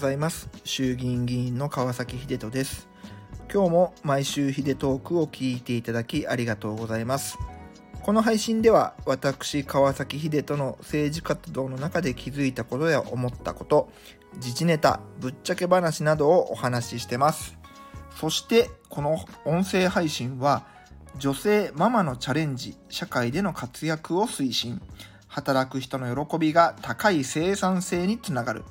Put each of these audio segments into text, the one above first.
ざいます。衆議院議員の川崎秀人です。今日も毎週秀トークを聞いていただきありがとうございます。この配信では私川崎秀人の政治活動の中で気づいたことや思ったこと自治ネタぶっちゃけ話などをお話ししてます。そしてこの音声配信は女性ママのチャレンジ社会での活躍を推進。働く人の喜びが高い生産性につながる。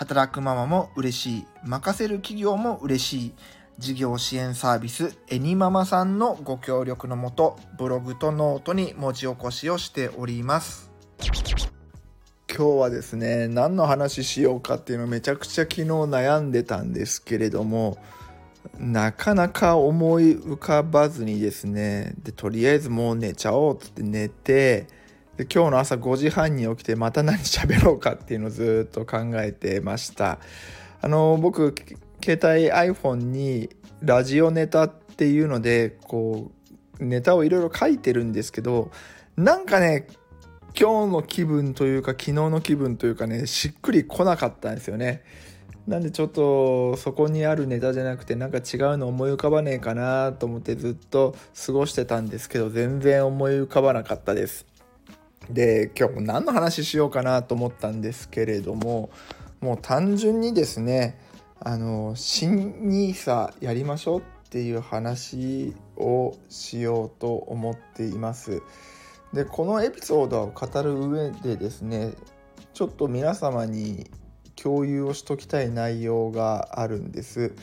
働くママも嬉しい。任せる企業も嬉しい。事業支援サービスエニママさんのご協力のもとブログとノートに文字起こしをしております。今日はですね何の話しようかっていうのめちゃくちゃ昨日悩んでたんですけれどもなかなか思い浮かばずにですねでとりあえずもう寝ちゃおうっつって寝てで今日の朝5時半に起きてまた何喋ろうかっていうのをずっと考えてました。あの僕携帯 iPhone にラジオネタっていうのでこうネタをいろいろ書いてるんですけどなんかね今日の気分というか昨日の気分というかねしっくりこなかったんですよね。なんでちょっとそこにあるネタじゃなくてなんか違うの思い浮かばねえかなと思ってずっと過ごしてたんですけど全然思い浮かばなかったです。で今日も何の話しようかなと思ったんですけれどももう単純にですねあの新 NISA やりましょうっていう話をしようと思っています。でこのエピソードを語る上でですねちょっと皆様に共有をしときたい内容があるんです。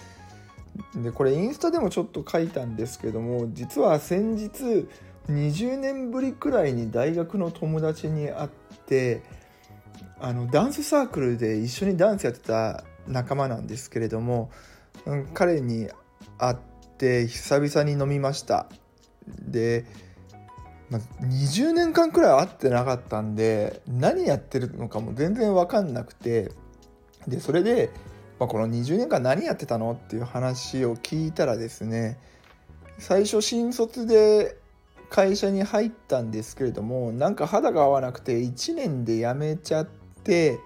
でこれインスタでもちょっと書いたんですけども実は先日20年ぶりくらいに大学の友達に会ってあのダンスサークルで一緒にダンスやってた仲間なんですけれども、うん、彼に会って久々に飲みました。で、ま、20年間くらい会ってなかったんで何やってるのかも全然分かんなくてでそれで、ま、この20年間何やってたのっていう話を聞いたらですね最初新卒で会社に入ったんですけれどもなんか肌が合わなくて1年で辞めちゃって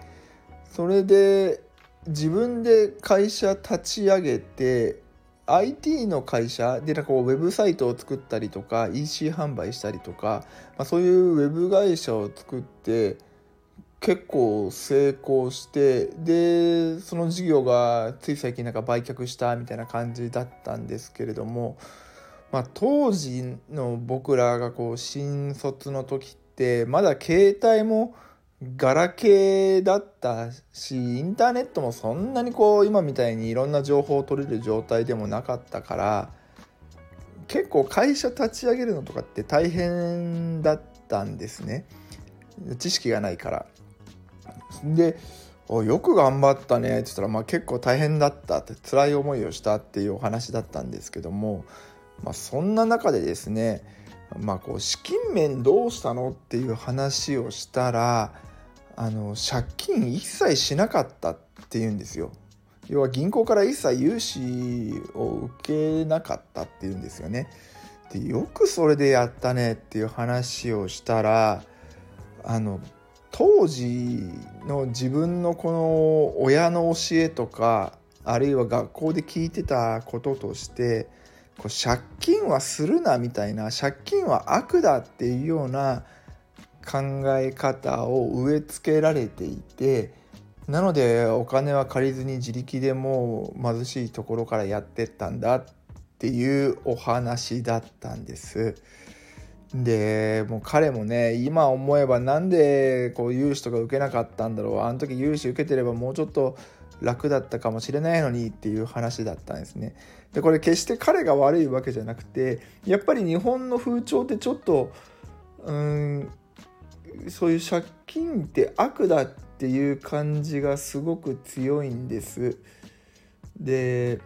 それで自分で会社立ち上げて IT の会社でなんかこうウェブサイトを作ったりとか EC 販売したりとか、まあ、そういうウェブ会社を作って結構成功してでその事業がつい最近なんか売却したみたいな感じだったんですけれどもまあ、当時の僕らがこう新卒の時ってまだ携帯もガラケーだったしインターネットもそんなにこう今みたいにいろんな情報を取れる状態でもなかったから結構会社立ち上げるのとかって大変だったんですね知識がないから。でよく頑張ったねって言ったら、まあ、結構大変だったって辛い思いをしたっていうお話だったんですけどもまあ、そんな中でですね、まあ、こう資金面どうしたのっていう話をしたらあの借金一切しなかったっていうんですよ。要は銀行から一切融資を受けなかったっていうんですよね。でよくそれでやったねっていう話をしたらあの当時の自分のこの親の教えとかあるいは学校で聞いてたこととしてこう借金はするなみたいな借金は悪だっていうような考え方を植え付けられていてなのでお金は借りずに自力でもう貧しいところからやってったんだっていうお話だったんです。でもう彼もね今思えばなんでこう融資とか受けなかったんだろうあの時融資受けてればもうちょっと楽だったかもしれないのにっていう話だったんですね。でこれ決して彼が悪いわけじゃなくてやっぱり日本の風潮ってちょっとうんそういう借金って悪だっていう感じがすごく強いんです。で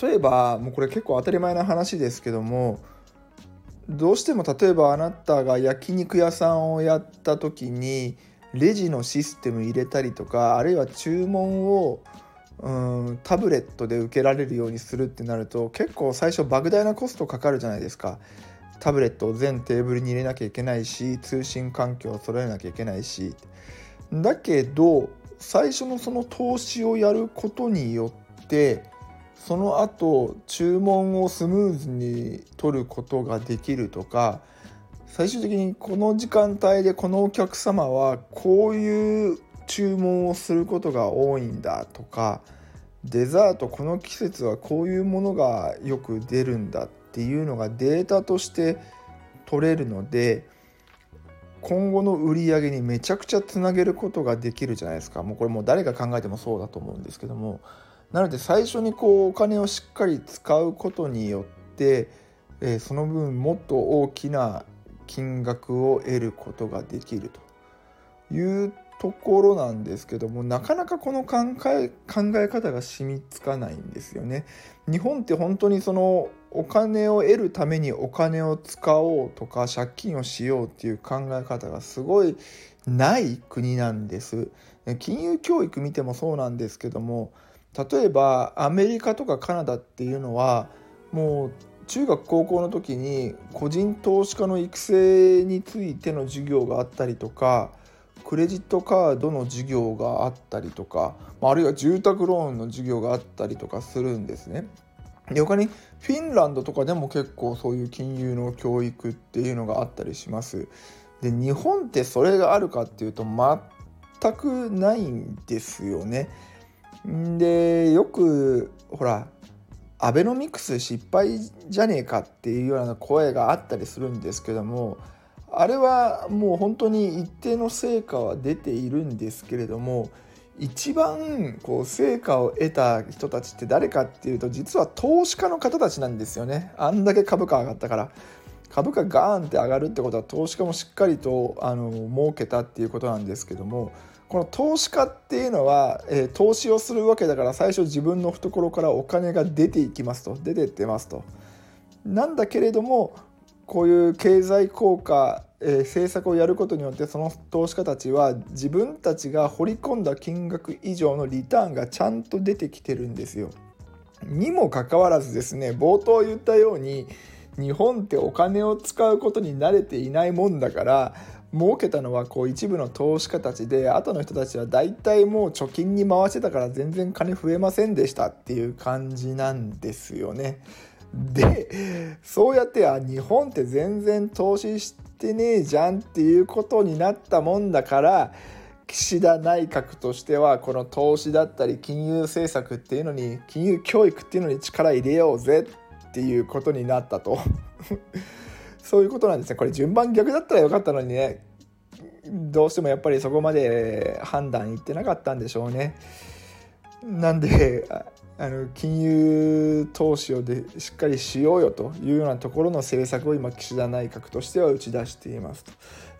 例えばもうこれ結構当たり前な話ですけどもどうしても例えばあなたが焼肉屋さんをやった時にレジのシステム入れたりとかあるいは注文をうんタブレットで受けられるようにするってなると結構最初莫大なコストかかるじゃないですか。タブレットを全テーブルに入れなきゃいけないし通信環境を揃えなきゃいけないしだけど最初のその投資をやることによってその後注文をスムーズに取ることができるとか最終的にこの時間帯でこのお客様はこういう注文をすることが多いんだとかデザートこの季節はこういうものがよく出るんだっていうのがデータとして取れるので今後の売り上げにめちゃくちゃつなげることができるじゃないですか。もうこれもう誰が考えてもそうだと思うんですけども。なので最初にこうお金をしっかり使うことによって、えー、その分もっと大きな金額を得ることができるというところなんですけどもなかなかこの考え考え方が染みつかないんですよね。日本って本当にそのお金を得るためにお金を使おうとか借金をしようっていう考え方がすごいない国なんです。金融教育見てもそうなんですけども例えばアメリカとかカナダっていうのはもう中学高校の時に個人投資家の育成についての授業があったりとかクレジットカードの授業があったりとかあるいは住宅ローンの授業があったりとかするんですね。で他にフィンランドとかでも結構そういう金融の教育っていうのがあったりします。で日本ってそれがあるかっていうと全くないんですよね。でよくほらアベノミクス失敗じゃねえかっていうような声があったりするんですけどもあれはもう本当に一定の成果は出ているんですけれども一番こう成果を得た人たちって誰かっていうと実は投資家の方たちなんですよね。あんだけ株価上がったから。株価ガーンって上がるってことは投資家もしっかりとあの儲けたっていうことなんですけどもこの投資家っていうのは、えー、投資をするわけだから最初自分の懐からお金が出ていきますと。出てってますと。なんだけれどもこういう経済効果、えー、政策をやることによってその投資家たちは自分たちが掘り込んだ金額以上のリターンがちゃんと出てきてるんですよ。にもかかわらずですね冒頭言ったように日本ってお金を使うことに慣れていないもんだから儲けたのはこう一部の投資家たちで後の人たちは大体もう貯金に回してたから全然金増えませんでしたっていう感じなんですよね。でそうやってあ日本って全然投資してねえじゃんっていうことになったもんだから岸田内閣としてはこの投資だったり金融政策っていうのに金融教育っていうのに力入れようぜっていうことになったと。そういうことなんですね。これ順番逆だったらよかったのにね。どうしてもやっぱりそこまで判断いってなかったんでしょうね。なんであの金融投資をでしっかりしようよというようなところの政策を今岸田内閣としては打ち出していますと。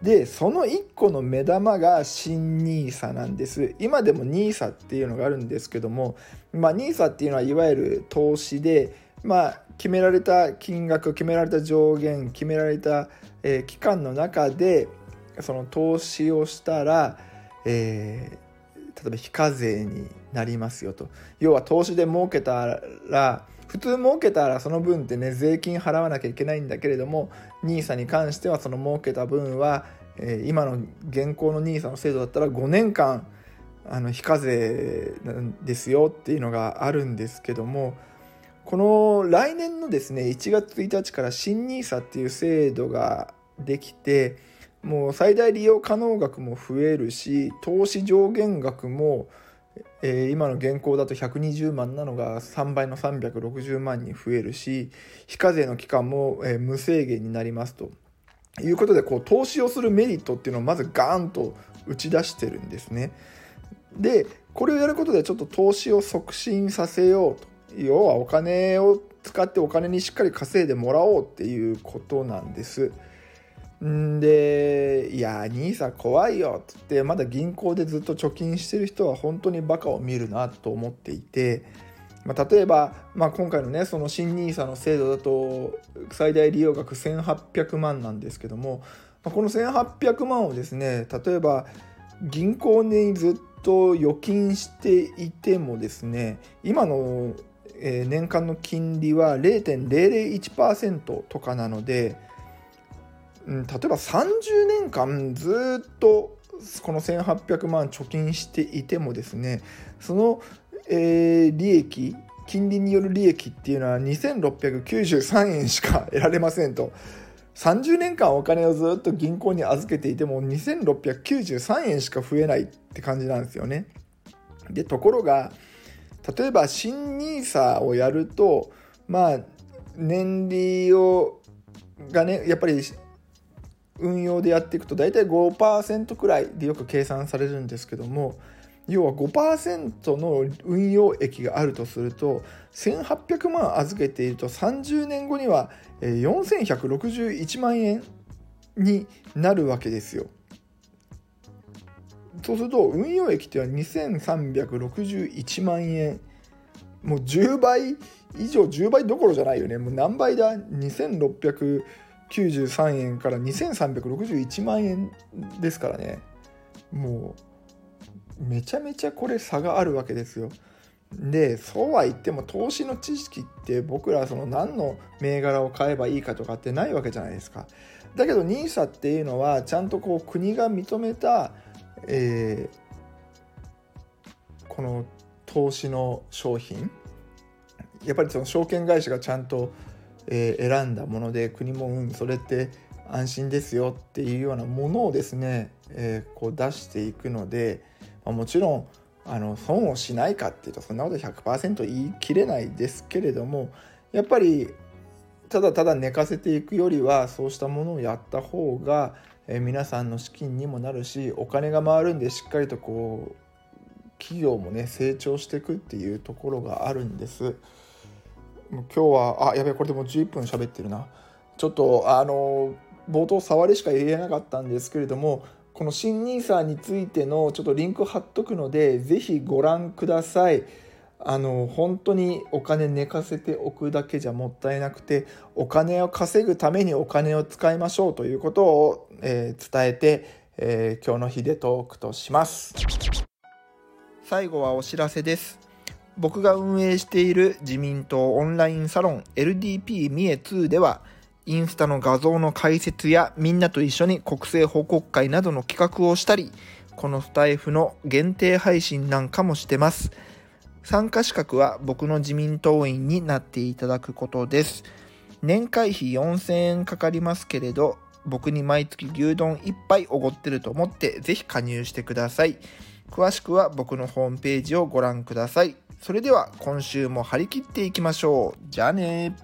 でその1個の目玉が新 NISA なんです今でも NISA っていうのがあるんですけども、まあ、NISA っていうのはいわゆる投資で、まあ、決められた金額決められた上限決められた、えー、期間の中でその投資をしたら、えー、例えば非課税になりますよと。要は投資で儲けたら普通儲けたらその分ってね税金払わなきゃいけないんだけれども NISA に関してはその儲けた分は、えー、今の現行の NISA の制度だったら5年間あの非課税なんですよっていうのがあるんですけどもこの来年のですね1月1日から新 NISA っていう制度ができてもう最大利用可能額も増えるし投資上限額もえー、今の現行だと120万なのが3倍の360万に増えるし非課税の期間も、えー、無制限になりますということでこう投資をするメリットっていうのをまずガーンと打ち出してるんですね。でこれをやることでちょっと投資を促進させようと要はお金を使ってお金にしっかり稼いでもらおうっていうことなんです。んで「いや兄さん怖いよ」っつってまだ銀行でずっと貯金してる人は本当にバカを見るなと思っていて、まあ、例えば、まあ、今回のねその新 NISA の制度だと最大利用額1800万なんですけども、まあ、この1800万をですね例えば銀行にずっと預金していてもですね今の年間の金利は0.001%とかなので。例えば30年間ずっとこの1800万貯金していてもですねその、えー、利益金利による利益っていうのは2693円しか得られませんと30年間お金をずっと銀行に預けていても2693円しか増えないって感じなんですよね。でところが例えば新 NISA をやるとまあ年利をがねやっぱり運用でやっていくと大体5%くらいでよく計算されるんですけども要は5%の運用益があるとすると1800万預けていると30年後には4161万円になるわけですよ。そうすると運用益っていうのは2361万円。もう10倍以上10倍どころじゃないよね。もう何倍だ？26 2693円から2361万円ですからねもうめちゃめちゃこれ差があるわけですよ。でそうは言っても投資の知識って僕らその何の銘柄を買えばいいかとかってないわけじゃないですか。だけど NISA っていうのはちゃんとこう国が認めた、えー、この投資の商品やっぱりその証券会社がちゃんと、えー、選んだもので国もうんそれって安心ですよっていうようなものをですね、えー、こう出していくので、まあ、もちろんあの損をしないかっていうとそんなこと100%言い切れないですけれどもやっぱりただただ寝かせていくよりはそうしたものをやった方が、え皆さんの資金にもなるしお金が回るんでしっかりとこう企業もね成長していくっていうところがあるんです。今日はあやべこれでもう11分喋ってるな。ちょっとあの冒頭触りしか言えなかったんですけれどもこの新 NISA についてのちょっとリンク貼っとくのでぜひご覧ください。あの本当にお金寝かせておくだけじゃもったいなくてお金を稼ぐためにお金を使いましょうということを、えー、伝えて、えー、今日の日でトークとします。最後はお知らせです。僕が運営している自民党オンラインサロン LDP 三重2ではインスタの画像の解説やみんなと一緒に国政報告会などの企画をしたり、このスタイフの限定配信なんかもしてます。参加資格は僕の自民党員になっていただくことです。年会費4000円かかりますけれど、僕に毎月牛丼1杯おごってると思ってぜひ加入してください。詳しくは僕のホームページをご覧ください。それでは今週も張り切っていきましょう。じゃあね